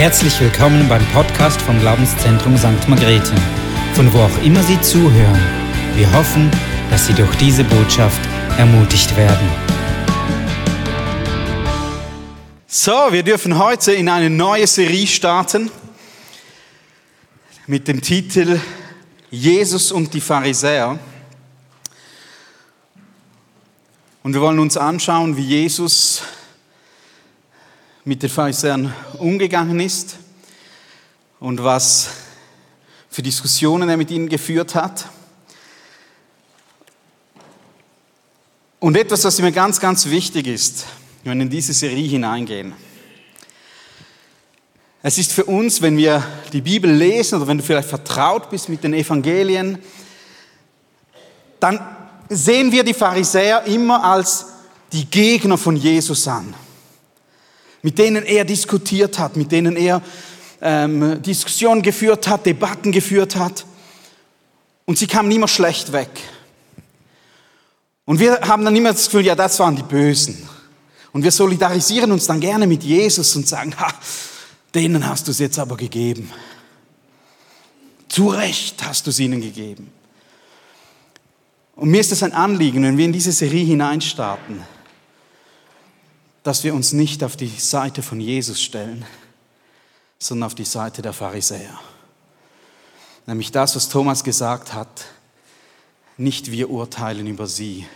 Herzlich willkommen beim Podcast vom Glaubenszentrum St. Margrethe, von wo auch immer Sie zuhören. Wir hoffen, dass Sie durch diese Botschaft ermutigt werden. So, wir dürfen heute in eine neue Serie starten mit dem Titel Jesus und die Pharisäer. Und wir wollen uns anschauen, wie Jesus mit den Pharisäern umgegangen ist und was für Diskussionen er mit ihnen geführt hat. Und etwas, was mir ganz, ganz wichtig ist, wenn wir in diese Serie hineingehen. Es ist für uns, wenn wir die Bibel lesen oder wenn du vielleicht vertraut bist mit den Evangelien, dann sehen wir die Pharisäer immer als die Gegner von Jesus an mit denen er diskutiert hat, mit denen er ähm, Diskussionen geführt hat, Debatten geführt hat. Und sie kamen immer schlecht weg. Und wir haben dann immer das Gefühl, ja, das waren die Bösen. Und wir solidarisieren uns dann gerne mit Jesus und sagen, ha, denen hast du es jetzt aber gegeben. Zu Recht hast du es ihnen gegeben. Und mir ist es ein Anliegen, wenn wir in diese Serie hineinstarten, dass wir uns nicht auf die Seite von Jesus stellen, sondern auf die Seite der Pharisäer. Nämlich das, was Thomas gesagt hat, nicht wir urteilen über sie,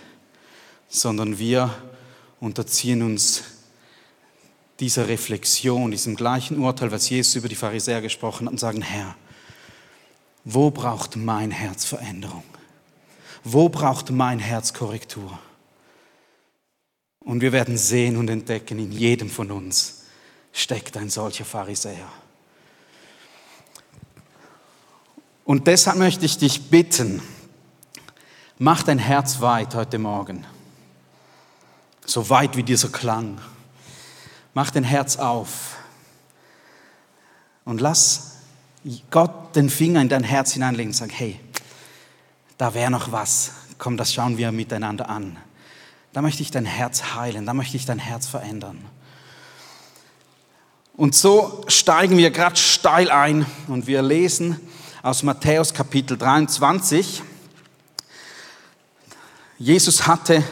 sondern wir unterziehen uns dieser Reflexion, diesem gleichen Urteil, was Jesus über die Pharisäer gesprochen hat, und sagen, Herr, wo braucht mein Herz Veränderung? Wo braucht mein Herz Korrektur? Und wir werden sehen und entdecken, in jedem von uns steckt ein solcher Pharisäer. Und deshalb möchte ich dich bitten, mach dein Herz weit heute Morgen. So weit wie dieser Klang. Mach dein Herz auf und lass Gott den Finger in dein Herz hineinlegen und sagen, hey, da wäre noch was. Komm, das schauen wir miteinander an. Da möchte ich dein Herz heilen, da möchte ich dein Herz verändern. Und so steigen wir gerade steil ein und wir lesen aus Matthäus Kapitel 23. Jesus hatte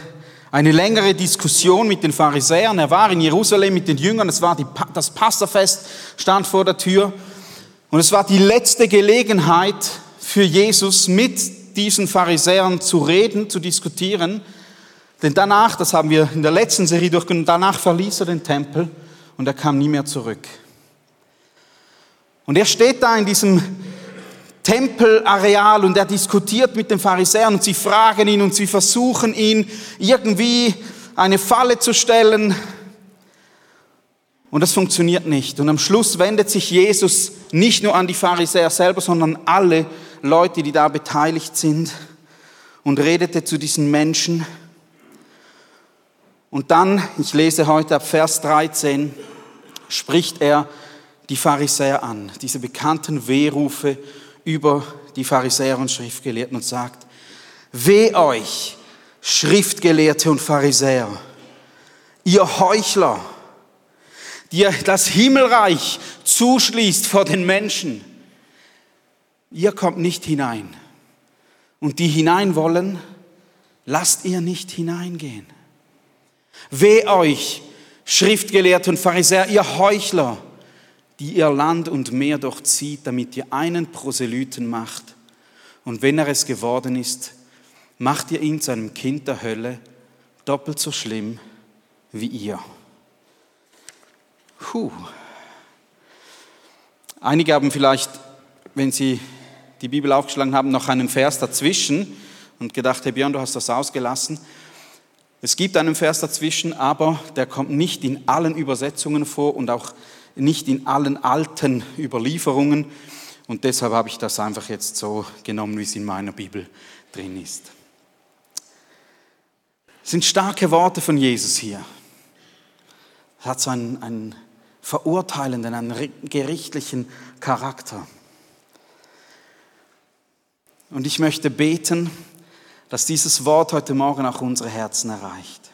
eine längere Diskussion mit den Pharisäern. Er war in Jerusalem mit den Jüngern. Es war die, das Passafest, stand vor der Tür. Und es war die letzte Gelegenheit für Jesus, mit diesen Pharisäern zu reden, zu diskutieren. Denn danach, das haben wir in der letzten Serie durchgenommen, danach verließ er den Tempel und er kam nie mehr zurück. Und er steht da in diesem Tempelareal und er diskutiert mit den Pharisäern und sie fragen ihn und sie versuchen ihn irgendwie eine Falle zu stellen. Und das funktioniert nicht. Und am Schluss wendet sich Jesus nicht nur an die Pharisäer selber, sondern an alle Leute, die da beteiligt sind und redete zu diesen Menschen. Und dann, ich lese heute ab Vers 13, spricht er die Pharisäer an, diese bekannten Wehrufe über die Pharisäer und Schriftgelehrten und sagt, weh euch, Schriftgelehrte und Pharisäer, ihr Heuchler, die das Himmelreich zuschließt vor den Menschen, ihr kommt nicht hinein. Und die hinein wollen, lasst ihr nicht hineingehen. Weh euch, Schriftgelehrte und Pharisäer, ihr Heuchler, die ihr Land und Meer durchzieht, damit ihr einen Proselyten macht. Und wenn er es geworden ist, macht ihr ihn zu einem Kind der Hölle, doppelt so schlimm wie ihr. Puh. Einige haben vielleicht, wenn sie die Bibel aufgeschlagen haben, noch einen Vers dazwischen und gedacht, hey Björn, du hast das ausgelassen. Es gibt einen Vers dazwischen, aber der kommt nicht in allen Übersetzungen vor und auch nicht in allen alten Überlieferungen. Und deshalb habe ich das einfach jetzt so genommen, wie es in meiner Bibel drin ist. Es sind starke Worte von Jesus hier. Er hat so einen, einen verurteilenden, einen gerichtlichen Charakter. Und ich möchte beten, dass dieses Wort heute Morgen auch unsere Herzen erreicht.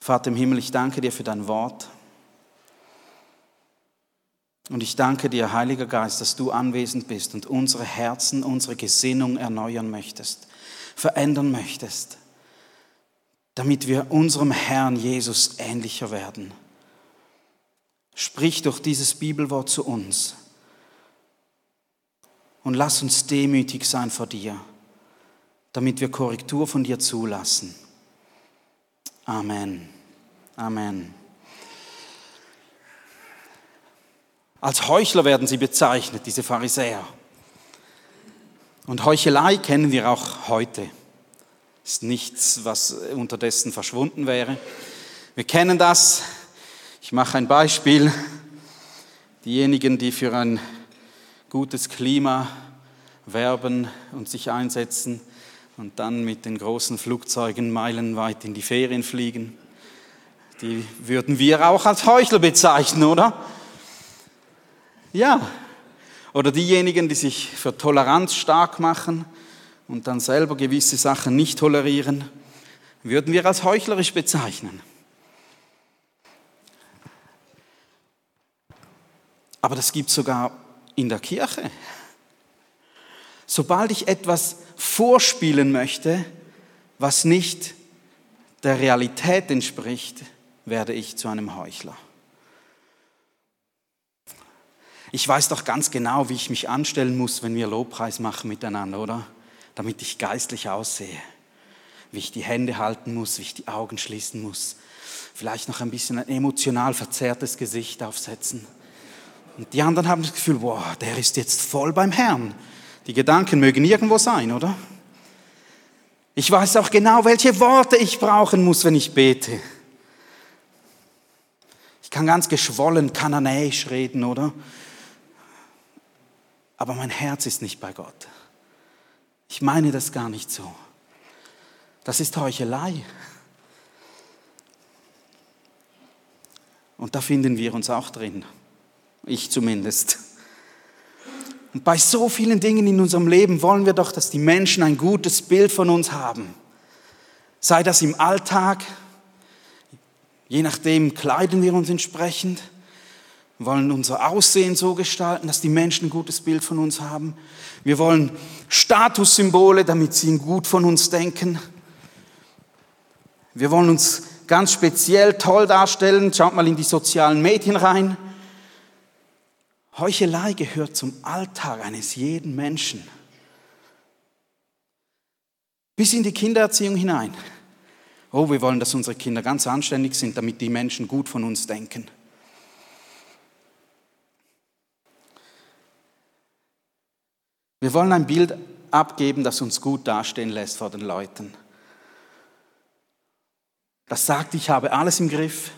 Vater im Himmel, ich danke dir für dein Wort. Und ich danke dir, Heiliger Geist, dass du anwesend bist und unsere Herzen, unsere Gesinnung erneuern möchtest, verändern möchtest, damit wir unserem Herrn Jesus ähnlicher werden. Sprich durch dieses Bibelwort zu uns und lass uns demütig sein vor dir, damit wir Korrektur von dir zulassen. Amen. Amen. Als Heuchler werden sie bezeichnet, diese Pharisäer. Und Heuchelei kennen wir auch heute. Ist nichts, was unterdessen verschwunden wäre. Wir kennen das. Ich mache ein Beispiel. Diejenigen, die für ein gutes Klima werben und sich einsetzen und dann mit den großen Flugzeugen meilenweit in die Ferien fliegen, die würden wir auch als Heuchler bezeichnen, oder? Ja. Oder diejenigen, die sich für Toleranz stark machen und dann selber gewisse Sachen nicht tolerieren, würden wir als heuchlerisch bezeichnen. Aber das gibt es sogar in der Kirche. Sobald ich etwas vorspielen möchte, was nicht der Realität entspricht, werde ich zu einem Heuchler. Ich weiß doch ganz genau, wie ich mich anstellen muss, wenn wir Lobpreis machen miteinander, oder? Damit ich geistlich aussehe. Wie ich die Hände halten muss, wie ich die Augen schließen muss. Vielleicht noch ein bisschen ein emotional verzerrtes Gesicht aufsetzen. Und die anderen haben das Gefühl, boah, der ist jetzt voll beim Herrn. Die Gedanken mögen irgendwo sein, oder? Ich weiß auch genau, welche Worte ich brauchen muss, wenn ich bete. Ich kann ganz geschwollen kananäisch reden, oder? aber mein Herz ist nicht bei Gott. Ich meine das gar nicht so. Das ist Heuchelei. Und da finden wir uns auch drin. Ich zumindest. Und bei so vielen Dingen in unserem Leben wollen wir doch, dass die Menschen ein gutes Bild von uns haben. Sei das im Alltag, je nachdem kleiden wir uns entsprechend, wollen unser Aussehen so gestalten, dass die Menschen ein gutes Bild von uns haben. Wir wollen Statussymbole, damit sie gut von uns denken. Wir wollen uns ganz speziell toll darstellen. Schaut mal in die sozialen Medien rein. Heuchelei gehört zum Alltag eines jeden Menschen. Bis in die Kindererziehung hinein. Oh, wir wollen, dass unsere Kinder ganz anständig sind, damit die Menschen gut von uns denken. Wir wollen ein Bild abgeben, das uns gut dastehen lässt vor den Leuten. Das sagt, ich habe alles im Griff.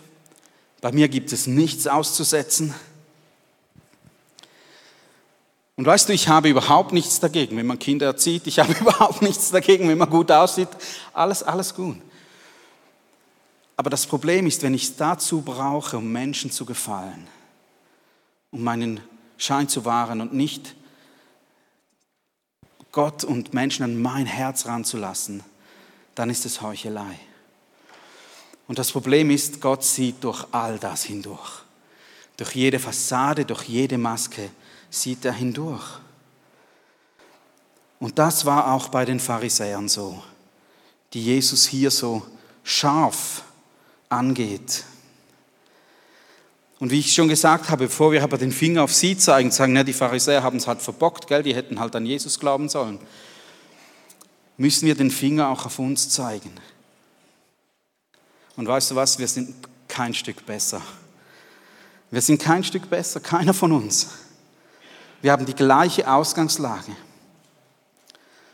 Bei mir gibt es nichts auszusetzen. Und weißt du, ich habe überhaupt nichts dagegen, wenn man Kinder erzieht. Ich habe überhaupt nichts dagegen, wenn man gut aussieht. Alles, alles gut. Aber das Problem ist, wenn ich es dazu brauche, um Menschen zu gefallen, um meinen Schein zu wahren und nicht Gott und Menschen an mein Herz ranzulassen, dann ist es Heuchelei. Und das Problem ist, Gott sieht durch all das hindurch. Durch jede Fassade, durch jede Maske sieht er hindurch. Und das war auch bei den Pharisäern so, die Jesus hier so scharf angeht. Und wie ich schon gesagt habe, bevor wir aber den Finger auf sie zeigen, sagen, na, die Pharisäer haben es halt verbockt, gell? die hätten halt an Jesus glauben sollen, müssen wir den Finger auch auf uns zeigen. Und weißt du was, wir sind kein Stück besser. Wir sind kein Stück besser, keiner von uns. Wir haben die gleiche Ausgangslage.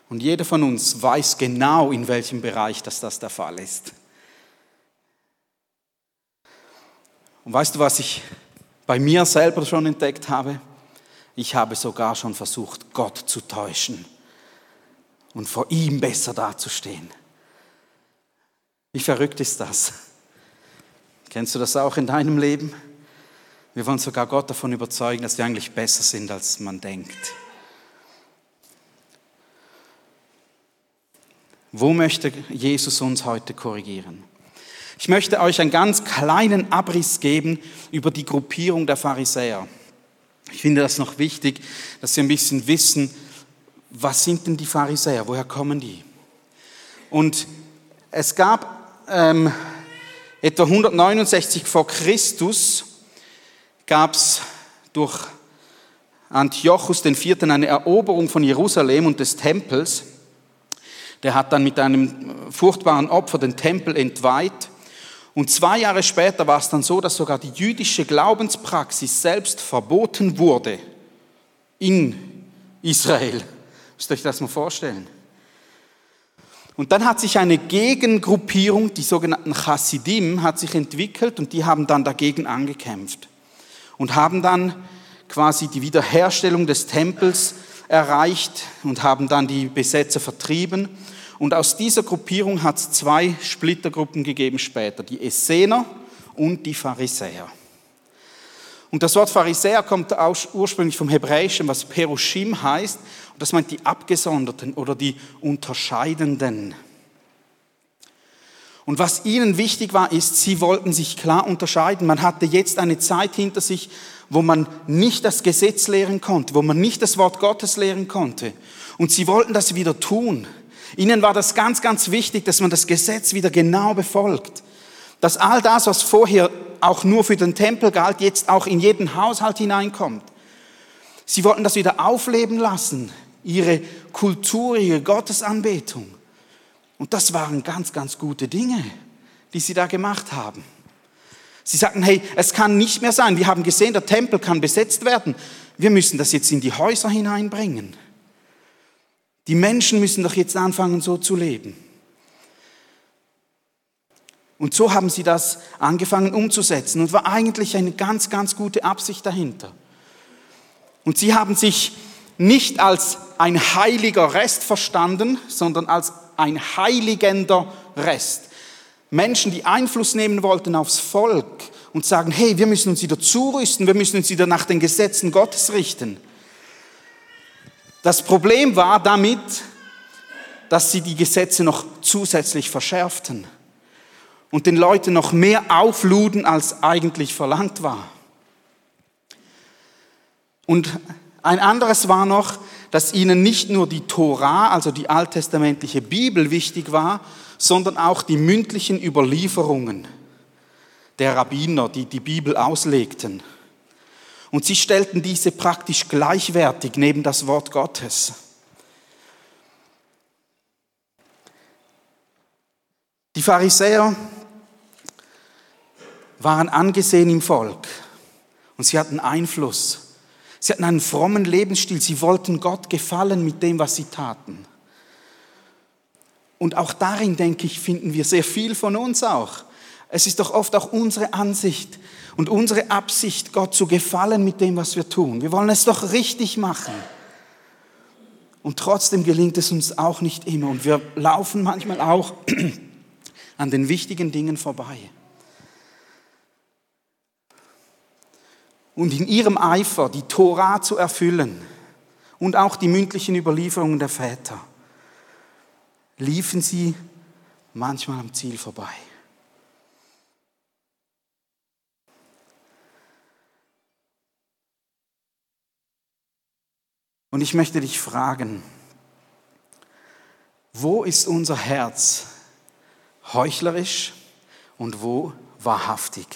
Und jeder von uns weiß genau, in welchem Bereich das, das der Fall ist. Und weißt du, was ich bei mir selber schon entdeckt habe? Ich habe sogar schon versucht, Gott zu täuschen und vor ihm besser dazustehen. Wie verrückt ist das? Kennst du das auch in deinem Leben? Wir wollen sogar Gott davon überzeugen, dass wir eigentlich besser sind, als man denkt. Wo möchte Jesus uns heute korrigieren? Ich möchte euch einen ganz kleinen Abriss geben über die Gruppierung der Pharisäer. Ich finde das noch wichtig, dass wir ein bisschen wissen, was sind denn die Pharisäer, woher kommen die? Und es gab ähm, etwa 169 vor Christus, gab es durch Antiochus IV. eine Eroberung von Jerusalem und des Tempels. Der hat dann mit einem furchtbaren Opfer den Tempel entweiht. Und zwei Jahre später war es dann so, dass sogar die jüdische Glaubenspraxis selbst verboten wurde in Israel. Müsst ihr euch das mal vorstellen. Und dann hat sich eine Gegengruppierung, die sogenannten Chassidim, hat sich entwickelt und die haben dann dagegen angekämpft und haben dann quasi die Wiederherstellung des Tempels erreicht und haben dann die Besetzer vertrieben. Und aus dieser Gruppierung hat es zwei Splittergruppen gegeben später, die Essener und die Pharisäer. Und das Wort Pharisäer kommt ursprünglich vom Hebräischen, was Perushim heißt. Und das meint die Abgesonderten oder die Unterscheidenden. Und was ihnen wichtig war, ist, sie wollten sich klar unterscheiden. Man hatte jetzt eine Zeit hinter sich, wo man nicht das Gesetz lehren konnte, wo man nicht das Wort Gottes lehren konnte. Und sie wollten das wieder tun. Ihnen war das ganz, ganz wichtig, dass man das Gesetz wieder genau befolgt. Dass all das, was vorher auch nur für den Tempel galt, jetzt auch in jeden Haushalt hineinkommt. Sie wollten das wieder aufleben lassen, ihre Kultur, ihre Gottesanbetung. Und das waren ganz, ganz gute Dinge, die sie da gemacht haben. Sie sagten, hey, es kann nicht mehr sein. Wir haben gesehen, der Tempel kann besetzt werden. Wir müssen das jetzt in die Häuser hineinbringen. Die Menschen müssen doch jetzt anfangen, so zu leben. Und so haben sie das angefangen umzusetzen und war eigentlich eine ganz, ganz gute Absicht dahinter. Und sie haben sich nicht als ein heiliger Rest verstanden, sondern als ein heiligender Rest. Menschen, die Einfluss nehmen wollten aufs Volk und sagen, hey, wir müssen uns wieder zurüsten, wir müssen uns wieder nach den Gesetzen Gottes richten. Das Problem war damit, dass sie die Gesetze noch zusätzlich verschärften und den Leuten noch mehr aufluden, als eigentlich verlangt war. Und ein anderes war noch, dass ihnen nicht nur die Tora, also die alttestamentliche Bibel wichtig war, sondern auch die mündlichen Überlieferungen der Rabbiner, die die Bibel auslegten. Und sie stellten diese praktisch gleichwertig neben das Wort Gottes. Die Pharisäer waren angesehen im Volk und sie hatten Einfluss. Sie hatten einen frommen Lebensstil. Sie wollten Gott gefallen mit dem, was sie taten. Und auch darin, denke ich, finden wir sehr viel von uns auch. Es ist doch oft auch unsere Ansicht und unsere Absicht, Gott zu gefallen mit dem, was wir tun. Wir wollen es doch richtig machen. Und trotzdem gelingt es uns auch nicht immer. Und wir laufen manchmal auch an den wichtigen Dingen vorbei. Und in ihrem Eifer die Tora zu erfüllen und auch die mündlichen Überlieferungen der Väter, liefen sie manchmal am Ziel vorbei. Und ich möchte dich fragen, wo ist unser Herz heuchlerisch und wo wahrhaftig?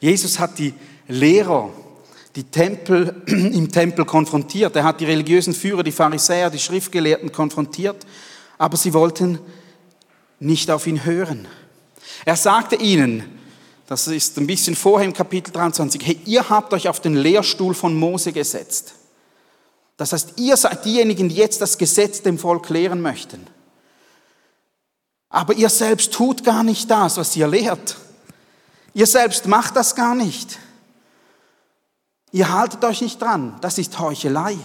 Jesus hat die Lehrer, die Tempel, im Tempel konfrontiert. Er hat die religiösen Führer, die Pharisäer, die Schriftgelehrten konfrontiert, aber sie wollten nicht auf ihn hören. Er sagte ihnen, das ist ein bisschen vorher im Kapitel 23, hey, ihr habt euch auf den Lehrstuhl von Mose gesetzt. Das heißt, ihr seid diejenigen, die jetzt das Gesetz dem Volk lehren möchten. Aber ihr selbst tut gar nicht das, was ihr lehrt. Ihr selbst macht das gar nicht. Ihr haltet euch nicht dran. Das ist Heuchelei.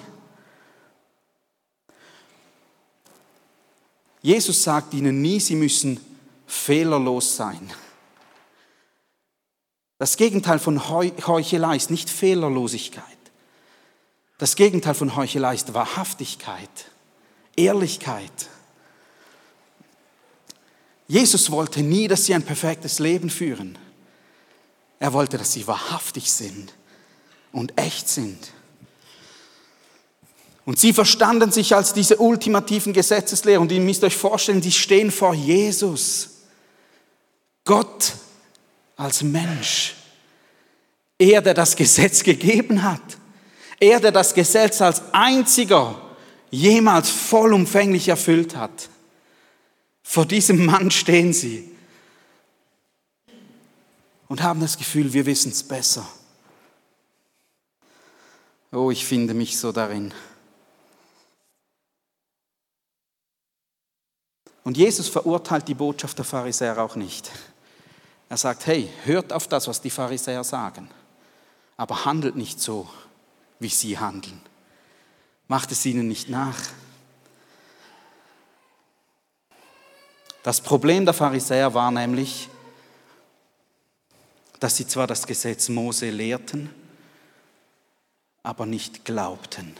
Jesus sagt ihnen nie, sie müssen fehlerlos sein. Das Gegenteil von Heuchelei ist nicht Fehlerlosigkeit. Das Gegenteil von Heuchelei ist Wahrhaftigkeit, Ehrlichkeit. Jesus wollte nie, dass sie ein perfektes Leben führen. Er wollte, dass sie wahrhaftig sind und echt sind. Und sie verstanden sich als diese ultimativen Gesetzeslehrer. Und ihr müsst euch vorstellen, sie stehen vor Jesus. Gott als Mensch. Er, der das Gesetz gegeben hat. Er, der das Gesetz als einziger jemals vollumfänglich erfüllt hat. Vor diesem Mann stehen sie und haben das Gefühl, wir wissen es besser. Oh, ich finde mich so darin. Und Jesus verurteilt die Botschaft der Pharisäer auch nicht. Er sagt, hey, hört auf das, was die Pharisäer sagen, aber handelt nicht so, wie sie handeln. Macht es ihnen nicht nach. Das Problem der Pharisäer war nämlich, dass sie zwar das Gesetz Mose lehrten, aber nicht glaubten.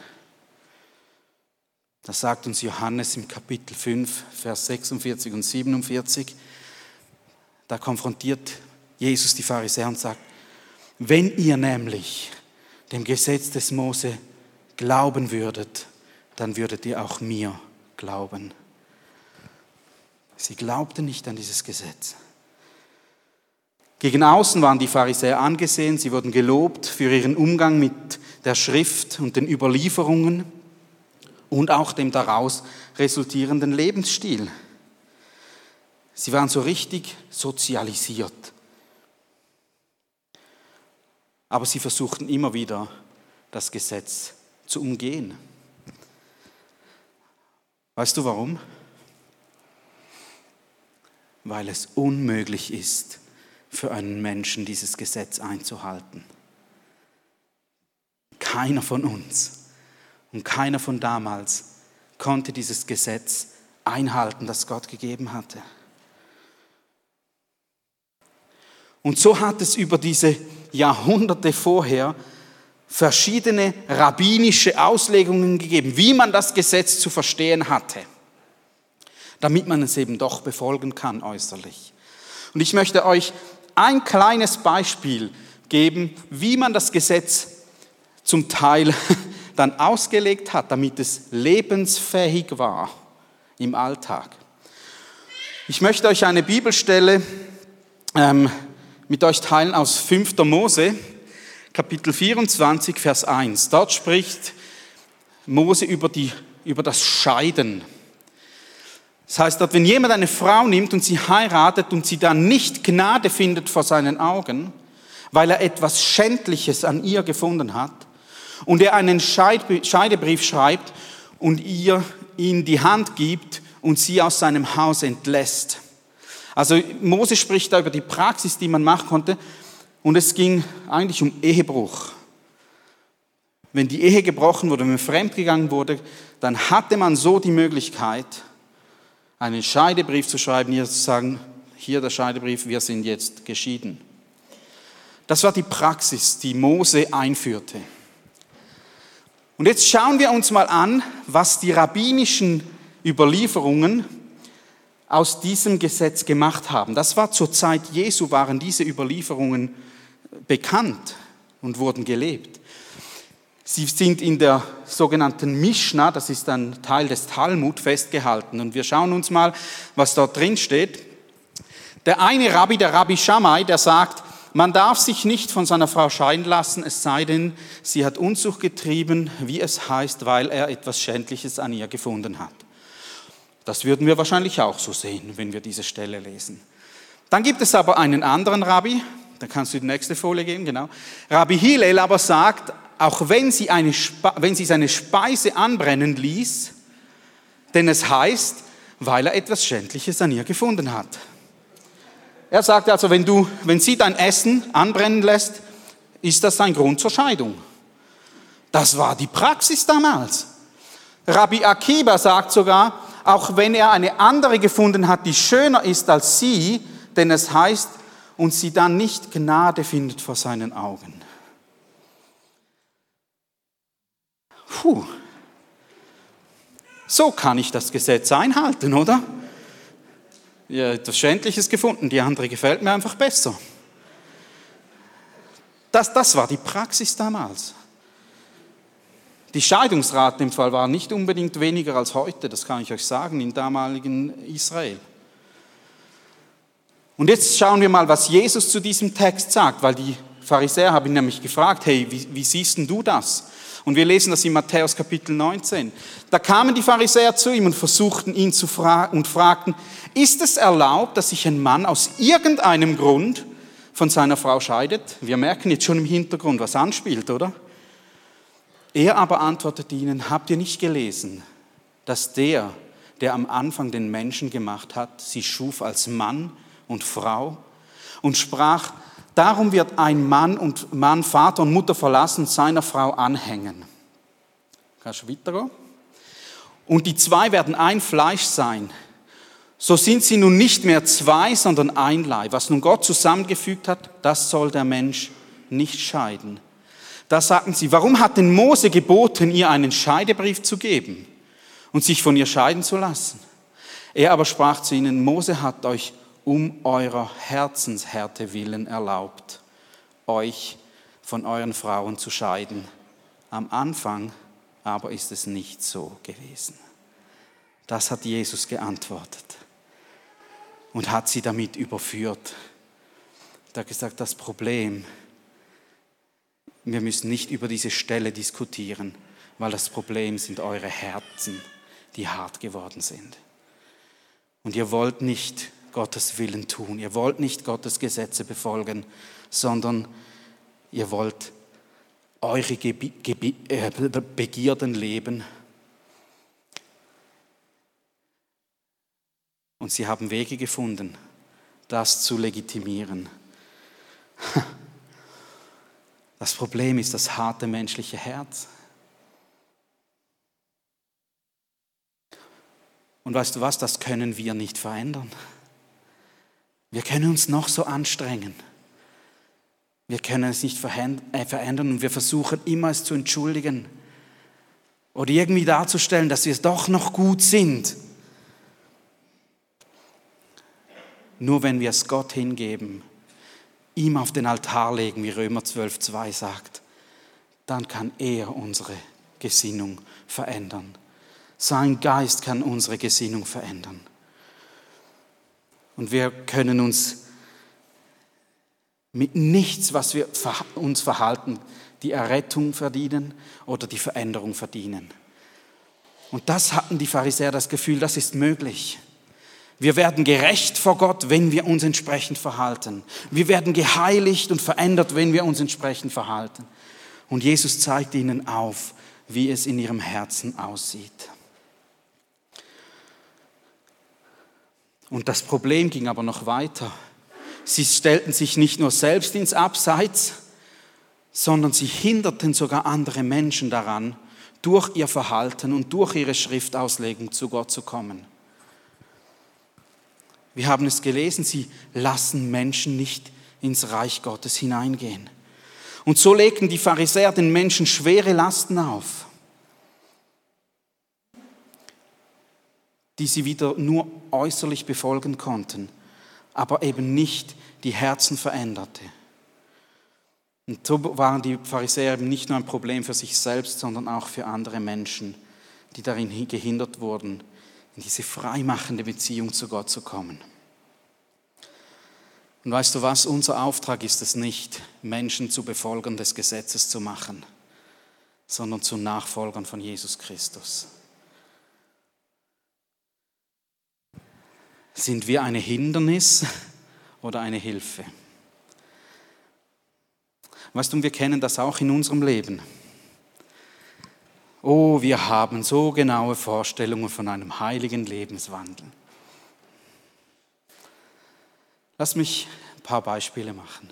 Das sagt uns Johannes im Kapitel 5, Vers 46 und 47. Da konfrontiert Jesus die Pharisäer und sagt, wenn ihr nämlich dem Gesetz des Mose glauben würdet, dann würdet ihr auch mir glauben. Sie glaubten nicht an dieses Gesetz. Gegen außen waren die Pharisäer angesehen, sie wurden gelobt für ihren Umgang mit der Schrift und den Überlieferungen und auch dem daraus resultierenden Lebensstil. Sie waren so richtig sozialisiert. Aber sie versuchten immer wieder, das Gesetz zu umgehen. Weißt du warum? Weil es unmöglich ist, für einen Menschen dieses Gesetz einzuhalten. Keiner von uns und keiner von damals konnte dieses Gesetz einhalten, das Gott gegeben hatte. Und so hat es über diese Jahrhunderte vorher verschiedene rabbinische Auslegungen gegeben, wie man das Gesetz zu verstehen hatte, damit man es eben doch befolgen kann äußerlich. Und ich möchte euch ein kleines Beispiel geben, wie man das Gesetz zum Teil dann ausgelegt hat, damit es lebensfähig war im Alltag. Ich möchte euch eine Bibelstelle ähm, mit euch teilen aus 5. Mose, Kapitel 24, Vers 1. Dort spricht Mose über, die, über das Scheiden. Das heißt, dass wenn jemand eine Frau nimmt und sie heiratet und sie dann nicht Gnade findet vor seinen Augen, weil er etwas Schändliches an ihr gefunden hat, und er einen Scheidebrief schreibt und ihr in die Hand gibt und sie aus seinem Haus entlässt. Also Mose spricht da über die Praxis, die man machen konnte, und es ging eigentlich um Ehebruch. Wenn die Ehe gebrochen wurde, wenn man fremdgegangen wurde, dann hatte man so die Möglichkeit, einen Scheidebrief zu schreiben, hier zu sagen, hier der Scheidebrief, wir sind jetzt geschieden. Das war die Praxis, die Mose einführte. Und jetzt schauen wir uns mal an, was die rabbinischen Überlieferungen aus diesem Gesetz gemacht haben. Das war zur Zeit Jesu, waren diese Überlieferungen bekannt und wurden gelebt. Sie sind in der sogenannten Mishnah, das ist ein Teil des Talmud, festgehalten. Und wir schauen uns mal, was dort drin steht. Der eine Rabbi, der Rabbi Shammai, der sagt, man darf sich nicht von seiner Frau scheiden lassen, es sei denn, sie hat Unzucht getrieben, wie es heißt, weil er etwas Schändliches an ihr gefunden hat. Das würden wir wahrscheinlich auch so sehen, wenn wir diese Stelle lesen. Dann gibt es aber einen anderen Rabbi, da kannst du die nächste Folie geben, genau. Rabbi Hillel aber sagt, auch wenn sie, eine, wenn sie seine Speise anbrennen ließ, denn es heißt, weil er etwas Schändliches an ihr gefunden hat. Er sagt also, wenn, du, wenn sie dein Essen anbrennen lässt, ist das ein Grund zur Scheidung. Das war die Praxis damals. Rabbi Akiba sagt sogar, auch wenn er eine andere gefunden hat, die schöner ist als sie, denn es heißt, und sie dann nicht Gnade findet vor seinen Augen. Puh. So kann ich das Gesetz einhalten, oder? Ja, etwas Schändliches gefunden, die andere gefällt mir einfach besser. Das, das war die Praxis damals. Die Scheidungsrate im Fall war nicht unbedingt weniger als heute, das kann ich euch sagen, im damaligen Israel. Und jetzt schauen wir mal, was Jesus zu diesem Text sagt, weil die Pharisäer haben ihn nämlich gefragt, hey, wie, wie siehst denn du das? Und wir lesen das in Matthäus Kapitel 19. Da kamen die Pharisäer zu ihm und versuchten ihn zu fragen und fragten, ist es erlaubt, dass sich ein Mann aus irgendeinem Grund von seiner Frau scheidet? Wir merken jetzt schon im Hintergrund, was anspielt, oder? Er aber antwortete ihnen, habt ihr nicht gelesen, dass der, der am Anfang den Menschen gemacht hat, sie schuf als Mann und Frau und sprach, darum wird ein Mann und Mann Vater und Mutter verlassen seiner Frau anhängen. Kannst du weitergehen? Und die zwei werden ein Fleisch sein. So sind sie nun nicht mehr zwei, sondern ein Leib. Was nun Gott zusammengefügt hat, das soll der Mensch nicht scheiden. Da sagten sie, warum hat denn Mose geboten, ihr einen Scheidebrief zu geben und sich von ihr scheiden zu lassen? Er aber sprach zu ihnen, Mose hat euch um eurer Herzenshärte willen erlaubt, euch von euren Frauen zu scheiden. Am Anfang aber ist es nicht so gewesen. Das hat Jesus geantwortet und hat sie damit überführt. Er hat gesagt, das Problem, wir müssen nicht über diese Stelle diskutieren, weil das Problem sind eure Herzen, die hart geworden sind. Und ihr wollt nicht Gottes Willen tun, ihr wollt nicht Gottes Gesetze befolgen, sondern ihr wollt eure äh, Begierden leben. Und sie haben Wege gefunden, das zu legitimieren. Das Problem ist das harte menschliche Herz. Und weißt du was, das können wir nicht verändern. Wir können uns noch so anstrengen. Wir können es nicht äh, verändern und wir versuchen immer es zu entschuldigen oder irgendwie darzustellen, dass wir es doch noch gut sind. Nur wenn wir es Gott hingeben, ihm auf den Altar legen, wie Römer 12.2 sagt, dann kann er unsere Gesinnung verändern. Sein Geist kann unsere Gesinnung verändern. Und wir können uns mit nichts, was wir uns verhalten, die Errettung verdienen oder die Veränderung verdienen. Und das hatten die Pharisäer das Gefühl, das ist möglich. Wir werden gerecht vor Gott, wenn wir uns entsprechend verhalten. Wir werden geheiligt und verändert, wenn wir uns entsprechend verhalten. Und Jesus zeigt ihnen auf, wie es in ihrem Herzen aussieht. Und das Problem ging aber noch weiter. Sie stellten sich nicht nur selbst ins Abseits, sondern sie hinderten sogar andere Menschen daran, durch ihr Verhalten und durch ihre Schriftauslegung zu Gott zu kommen. Wir haben es gelesen, sie lassen Menschen nicht ins Reich Gottes hineingehen. Und so legten die Pharisäer den Menschen schwere Lasten auf, die sie wieder nur äußerlich befolgen konnten, aber eben nicht die Herzen veränderte. Und so waren die Pharisäer eben nicht nur ein Problem für sich selbst, sondern auch für andere Menschen, die darin gehindert wurden, in diese freimachende Beziehung zu Gott zu kommen. Und weißt du was, unser Auftrag ist es nicht, Menschen zu Befolgern des Gesetzes zu machen, sondern zu Nachfolgern von Jesus Christus. Sind wir eine Hindernis oder eine Hilfe? Weißt du, wir kennen das auch in unserem Leben. Oh, wir haben so genaue Vorstellungen von einem heiligen Lebenswandel. Lass mich ein paar Beispiele machen.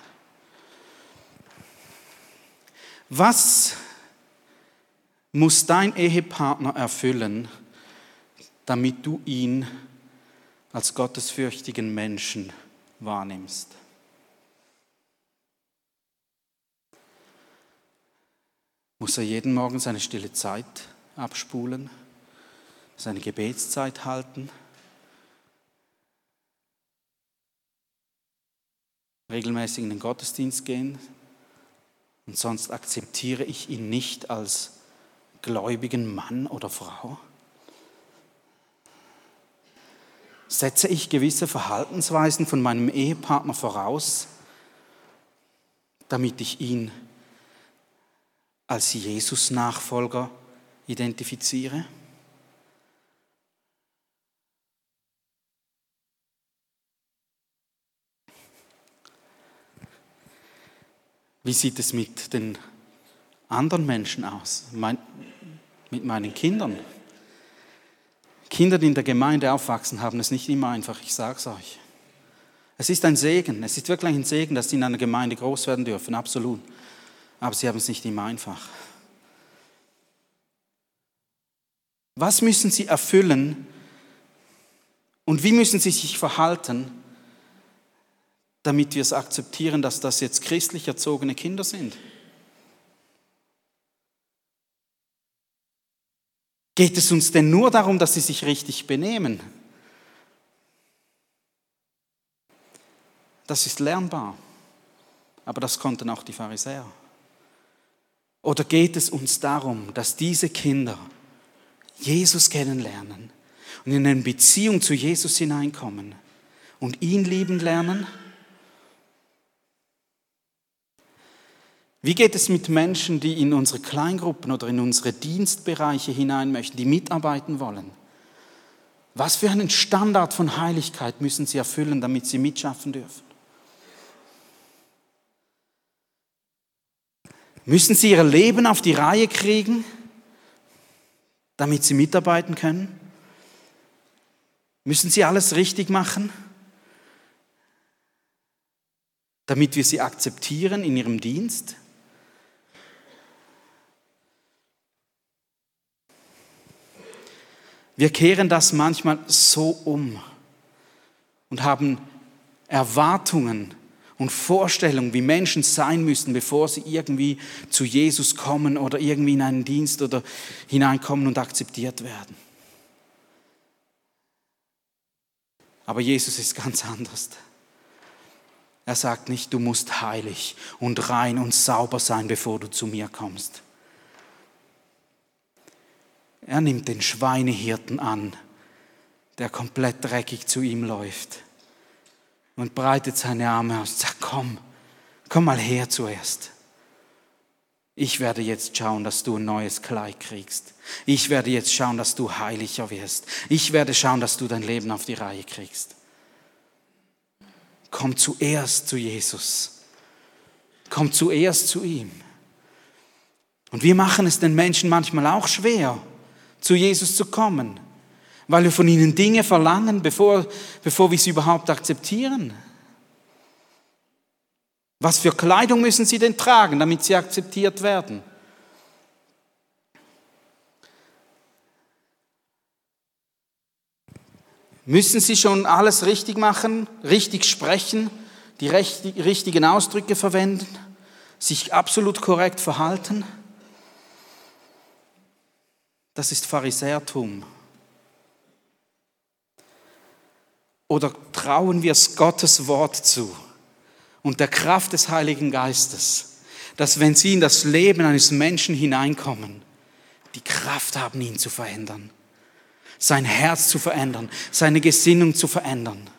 Was muss dein Ehepartner erfüllen, damit du ihn als gottesfürchtigen Menschen wahrnimmst? Muss er jeden Morgen seine stille Zeit abspulen, seine Gebetszeit halten, regelmäßig in den Gottesdienst gehen und sonst akzeptiere ich ihn nicht als gläubigen Mann oder Frau? Setze ich gewisse Verhaltensweisen von meinem Ehepartner voraus, damit ich ihn als Jesus-Nachfolger identifiziere? Wie sieht es mit den anderen Menschen aus? Mein, mit meinen Kindern? Kinder, die in der Gemeinde aufwachsen, haben es nicht immer einfach, ich sage es euch. Es ist ein Segen, es ist wirklich ein Segen, dass sie in einer Gemeinde groß werden dürfen, absolut. Aber sie haben es nicht immer einfach. Was müssen sie erfüllen und wie müssen sie sich verhalten, damit wir es akzeptieren, dass das jetzt christlich erzogene Kinder sind? Geht es uns denn nur darum, dass sie sich richtig benehmen? Das ist lernbar, aber das konnten auch die Pharisäer. Oder geht es uns darum, dass diese Kinder Jesus kennenlernen und in eine Beziehung zu Jesus hineinkommen und ihn lieben lernen? Wie geht es mit Menschen, die in unsere Kleingruppen oder in unsere Dienstbereiche hinein möchten, die mitarbeiten wollen? Was für einen Standard von Heiligkeit müssen sie erfüllen, damit sie mitschaffen dürfen? Müssen sie ihr Leben auf die Reihe kriegen, damit sie mitarbeiten können? Müssen sie alles richtig machen, damit wir sie akzeptieren in ihrem Dienst? Wir kehren das manchmal so um und haben Erwartungen und Vorstellungen, wie Menschen sein müssen, bevor sie irgendwie zu Jesus kommen oder irgendwie in einen Dienst oder hineinkommen und akzeptiert werden. Aber Jesus ist ganz anders. Er sagt nicht, du musst heilig und rein und sauber sein, bevor du zu mir kommst. Er nimmt den Schweinehirten an, der komplett dreckig zu ihm läuft und breitet seine Arme aus und sagt, komm, komm mal her zuerst. Ich werde jetzt schauen, dass du ein neues Kleid kriegst. Ich werde jetzt schauen, dass du heiliger wirst. Ich werde schauen, dass du dein Leben auf die Reihe kriegst. Komm zuerst zu Jesus. Komm zuerst zu ihm. Und wir machen es den Menschen manchmal auch schwer zu Jesus zu kommen, weil wir von ihnen Dinge verlangen, bevor, bevor wir sie überhaupt akzeptieren. Was für Kleidung müssen sie denn tragen, damit sie akzeptiert werden? Müssen sie schon alles richtig machen, richtig sprechen, die richtigen Ausdrücke verwenden, sich absolut korrekt verhalten? Das ist Pharisäertum. Oder trauen wir es Gottes Wort zu und der Kraft des Heiligen Geistes, dass wenn sie in das Leben eines Menschen hineinkommen, die Kraft haben, ihn zu verändern, sein Herz zu verändern, seine Gesinnung zu verändern.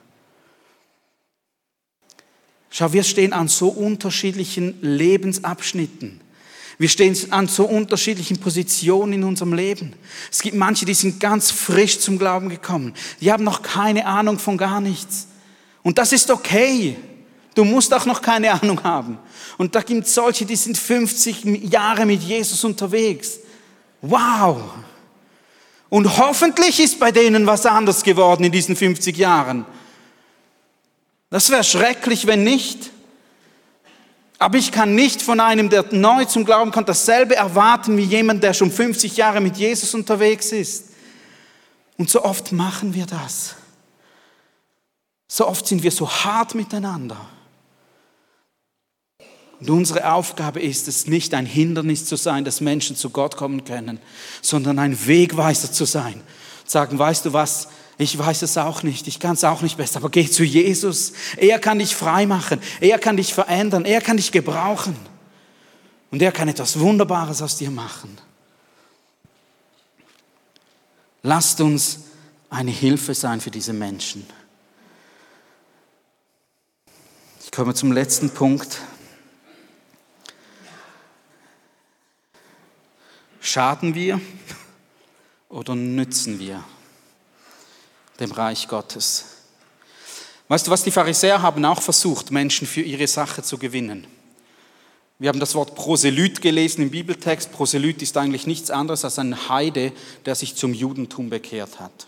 Schau, wir stehen an so unterschiedlichen Lebensabschnitten. Wir stehen an so unterschiedlichen Positionen in unserem Leben. Es gibt manche, die sind ganz frisch zum Glauben gekommen. Die haben noch keine Ahnung von gar nichts. Und das ist okay. Du musst auch noch keine Ahnung haben. Und da gibt es solche, die sind 50 Jahre mit Jesus unterwegs. Wow! Und hoffentlich ist bei denen was anders geworden in diesen 50 Jahren. Das wäre schrecklich, wenn nicht. Aber ich kann nicht von einem, der neu zum Glauben kommt, dasselbe erwarten wie jemand, der schon 50 Jahre mit Jesus unterwegs ist. Und so oft machen wir das. So oft sind wir so hart miteinander. Und unsere Aufgabe ist es, nicht ein Hindernis zu sein, dass Menschen zu Gott kommen können, sondern ein Wegweiser zu sein. Sagen, weißt du was, ich weiß es auch nicht, ich kann es auch nicht besser, aber geh zu Jesus. Er kann dich frei machen, er kann dich verändern, er kann dich gebrauchen. Und er kann etwas Wunderbares aus dir machen. Lasst uns eine Hilfe sein für diese Menschen. Ich komme zum letzten Punkt. Schaden wir oder nützen wir dem Reich Gottes? Weißt du was, die Pharisäer haben auch versucht, Menschen für ihre Sache zu gewinnen. Wir haben das Wort Proselyt gelesen im Bibeltext. Proselyt ist eigentlich nichts anderes als ein Heide, der sich zum Judentum bekehrt hat.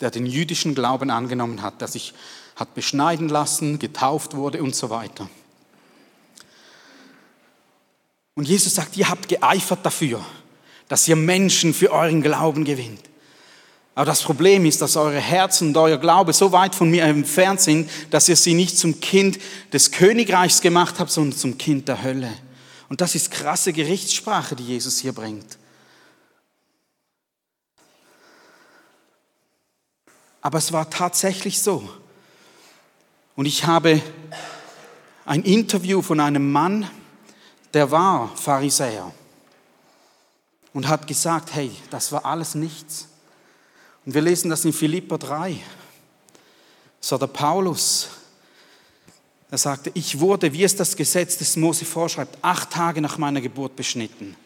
Der den jüdischen Glauben angenommen hat, der sich hat beschneiden lassen, getauft wurde und so weiter. Und Jesus sagt, ihr habt geeifert dafür, dass ihr Menschen für euren Glauben gewinnt. Aber das Problem ist, dass eure Herzen und euer Glaube so weit von mir entfernt sind, dass ihr sie nicht zum Kind des Königreichs gemacht habt, sondern zum Kind der Hölle. Und das ist krasse Gerichtssprache, die Jesus hier bringt. Aber es war tatsächlich so. Und ich habe ein Interview von einem Mann, der war Pharisäer und hat gesagt, hey, das war alles nichts. Und wir lesen das in Philippa 3. So der Paulus. Er sagte, ich wurde, wie es das Gesetz des Mose vorschreibt, acht Tage nach meiner Geburt beschnitten.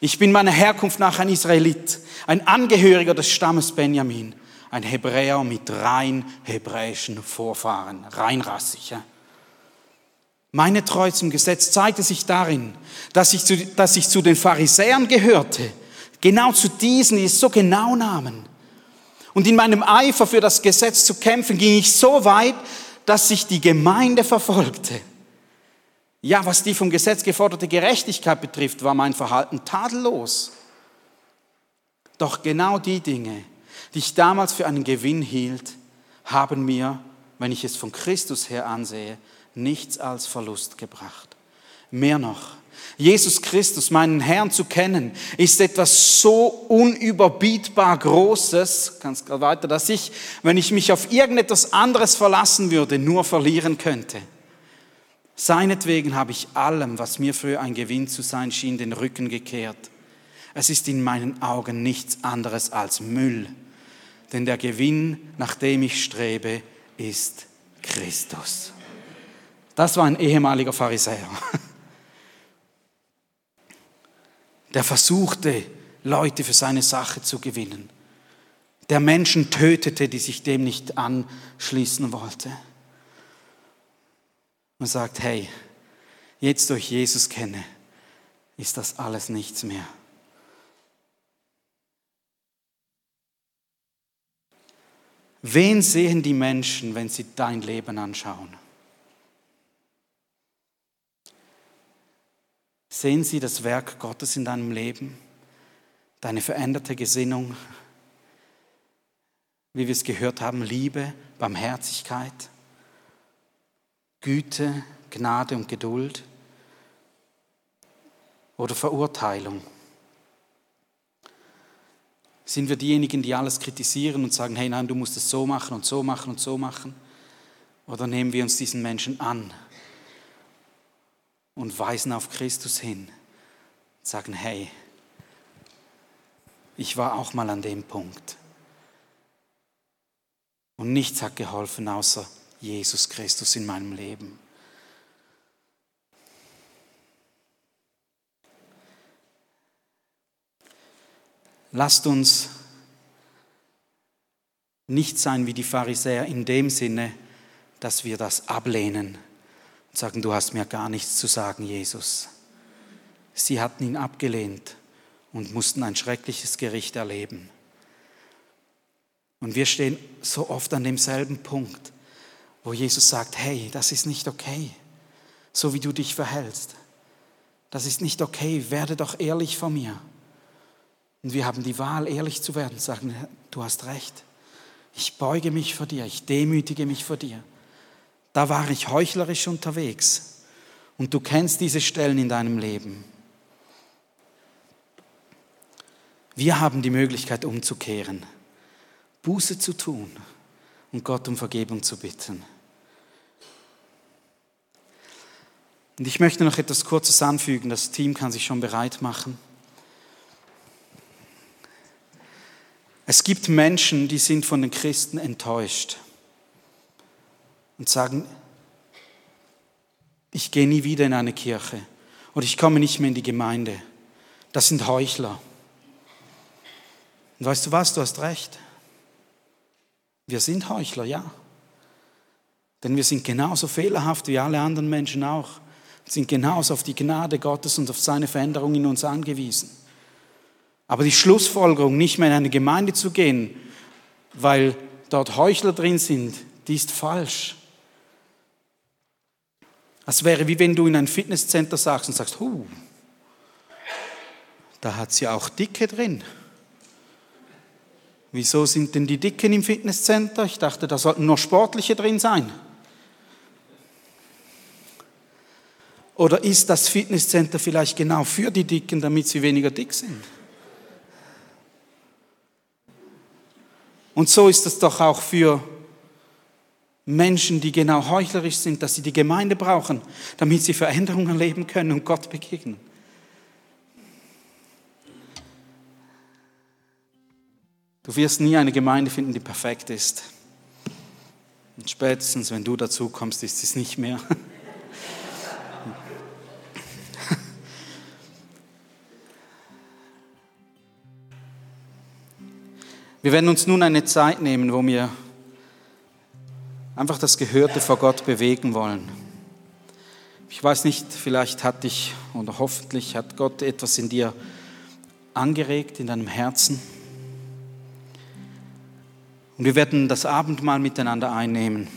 Ich bin meiner Herkunft nach ein Israelit, ein Angehöriger des Stammes Benjamin, ein Hebräer mit rein hebräischen Vorfahren, reinrassig. Ja? Meine Treue zum Gesetz zeigte sich darin, dass ich, zu, dass ich zu den Pharisäern gehörte, genau zu diesen, die es so genau nahmen. Und in meinem Eifer für das Gesetz zu kämpfen, ging ich so weit, dass sich die Gemeinde verfolgte. Ja, was die vom Gesetz geforderte Gerechtigkeit betrifft, war mein Verhalten tadellos. Doch genau die Dinge, die ich damals für einen Gewinn hielt, haben mir, wenn ich es von Christus her ansehe, nichts als Verlust gebracht. Mehr noch, Jesus Christus, meinen Herrn zu kennen, ist etwas so unüberbietbar Großes, ganz weiter, dass ich, wenn ich mich auf irgendetwas anderes verlassen würde, nur verlieren könnte. Seinetwegen habe ich allem, was mir früher ein Gewinn zu sein schien, den Rücken gekehrt. Es ist in meinen Augen nichts anderes als Müll, denn der Gewinn, nach dem ich strebe, ist Christus. Das war ein ehemaliger Pharisäer. Der versuchte, Leute für seine Sache zu gewinnen. Der Menschen tötete, die sich dem nicht anschließen wollte. Und sagt, hey, jetzt durch Jesus kenne, ist das alles nichts mehr. Wen sehen die Menschen, wenn sie dein Leben anschauen? Sehen Sie das Werk Gottes in deinem Leben, deine veränderte Gesinnung, wie wir es gehört haben, Liebe, Barmherzigkeit, Güte, Gnade und Geduld oder Verurteilung? Sind wir diejenigen, die alles kritisieren und sagen, hey nein, du musst es so machen und so machen und so machen? Oder nehmen wir uns diesen Menschen an? Und weisen auf Christus hin. Sagen, hey, ich war auch mal an dem Punkt. Und nichts hat geholfen außer Jesus Christus in meinem Leben. Lasst uns nicht sein wie die Pharisäer in dem Sinne, dass wir das ablehnen und sagen, du hast mir gar nichts zu sagen, Jesus. Sie hatten ihn abgelehnt und mussten ein schreckliches Gericht erleben. Und wir stehen so oft an demselben Punkt, wo Jesus sagt, hey, das ist nicht okay, so wie du dich verhältst. Das ist nicht okay, werde doch ehrlich vor mir. Und wir haben die Wahl, ehrlich zu werden, sagen, du hast recht. Ich beuge mich vor dir, ich demütige mich vor dir da war ich heuchlerisch unterwegs. Und du kennst diese Stellen in deinem Leben. Wir haben die Möglichkeit umzukehren, Buße zu tun und Gott um Vergebung zu bitten. Und ich möchte noch etwas Kurzes anfügen, das Team kann sich schon bereit machen. Es gibt Menschen, die sind von den Christen enttäuscht und sagen, ich gehe nie wieder in eine Kirche oder ich komme nicht mehr in die Gemeinde. Das sind Heuchler. Und weißt du was, du hast recht. Wir sind Heuchler, ja. Denn wir sind genauso fehlerhaft wie alle anderen Menschen auch. Sind genauso auf die Gnade Gottes und auf seine Veränderung in uns angewiesen. Aber die Schlussfolgerung, nicht mehr in eine Gemeinde zu gehen, weil dort Heuchler drin sind, die ist falsch. Es wäre wie wenn du in ein Fitnesscenter sagst und sagst, huh, da hat sie auch Dicke drin. Wieso sind denn die Dicken im Fitnesscenter? Ich dachte, da sollten nur Sportliche drin sein. Oder ist das Fitnesscenter vielleicht genau für die Dicken, damit sie weniger dick sind? Und so ist es doch auch für Menschen, die genau heuchlerisch sind, dass sie die Gemeinde brauchen, damit sie Veränderungen erleben können und Gott begegnen. Du wirst nie eine Gemeinde finden, die perfekt ist. Und spätestens, wenn du dazu kommst, ist es nicht mehr. Wir werden uns nun eine Zeit nehmen, wo wir einfach das Gehörte vor Gott bewegen wollen. Ich weiß nicht, vielleicht hat dich oder hoffentlich hat Gott etwas in dir angeregt, in deinem Herzen. Und wir werden das Abendmahl miteinander einnehmen.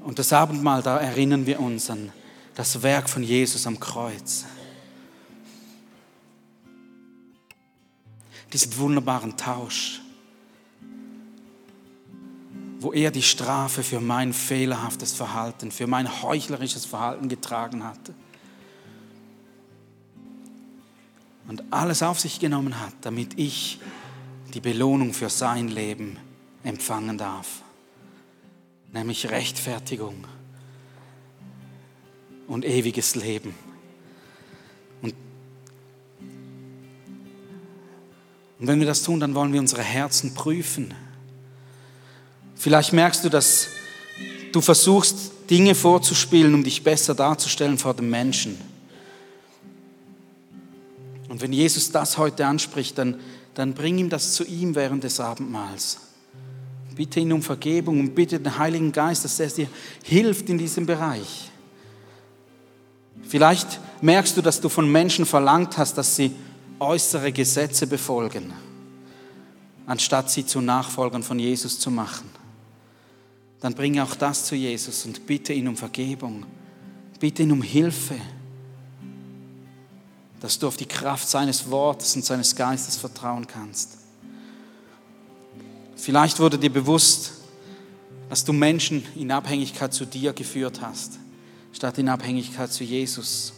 Und das Abendmahl, da erinnern wir uns an das Werk von Jesus am Kreuz. diesen wunderbaren Tausch, wo er die Strafe für mein fehlerhaftes Verhalten, für mein heuchlerisches Verhalten getragen hatte. Und alles auf sich genommen hat, damit ich die Belohnung für sein Leben empfangen darf, nämlich Rechtfertigung und ewiges Leben. Und wenn wir das tun, dann wollen wir unsere Herzen prüfen. Vielleicht merkst du, dass du versuchst, Dinge vorzuspielen, um dich besser darzustellen vor den Menschen. Und wenn Jesus das heute anspricht, dann, dann bring ihm das zu ihm während des Abendmahls. Bitte ihn um Vergebung und bitte den Heiligen Geist, dass er dir hilft in diesem Bereich. Vielleicht merkst du, dass du von Menschen verlangt hast, dass sie äußere Gesetze befolgen, anstatt sie zu Nachfolgern von Jesus zu machen. Dann bringe auch das zu Jesus und bitte ihn um Vergebung, bitte ihn um Hilfe, dass du auf die Kraft seines Wortes und seines Geistes vertrauen kannst. Vielleicht wurde dir bewusst, dass du Menschen in Abhängigkeit zu dir geführt hast, statt in Abhängigkeit zu Jesus.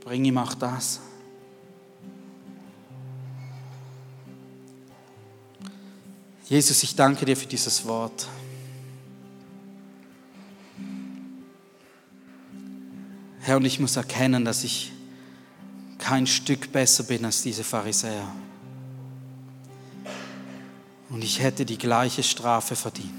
Bring ihm auch das. Jesus, ich danke dir für dieses Wort. Herr, und ich muss erkennen, dass ich kein Stück besser bin als diese Pharisäer. Und ich hätte die gleiche Strafe verdient.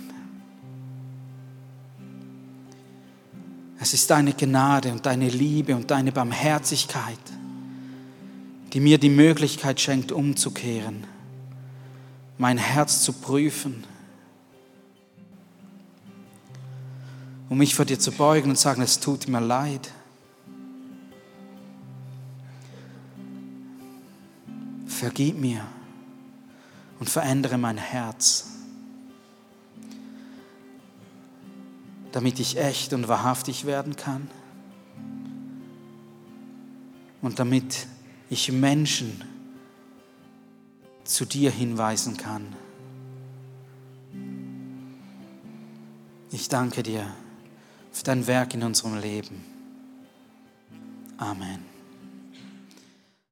Es ist deine Gnade und deine Liebe und deine Barmherzigkeit, die mir die Möglichkeit schenkt, umzukehren mein Herz zu prüfen, um mich vor dir zu beugen und sagen, es tut mir leid. Vergib mir und verändere mein Herz, damit ich echt und wahrhaftig werden kann und damit ich Menschen zu dir hinweisen kann. Ich danke dir für dein Werk in unserem Leben. Amen.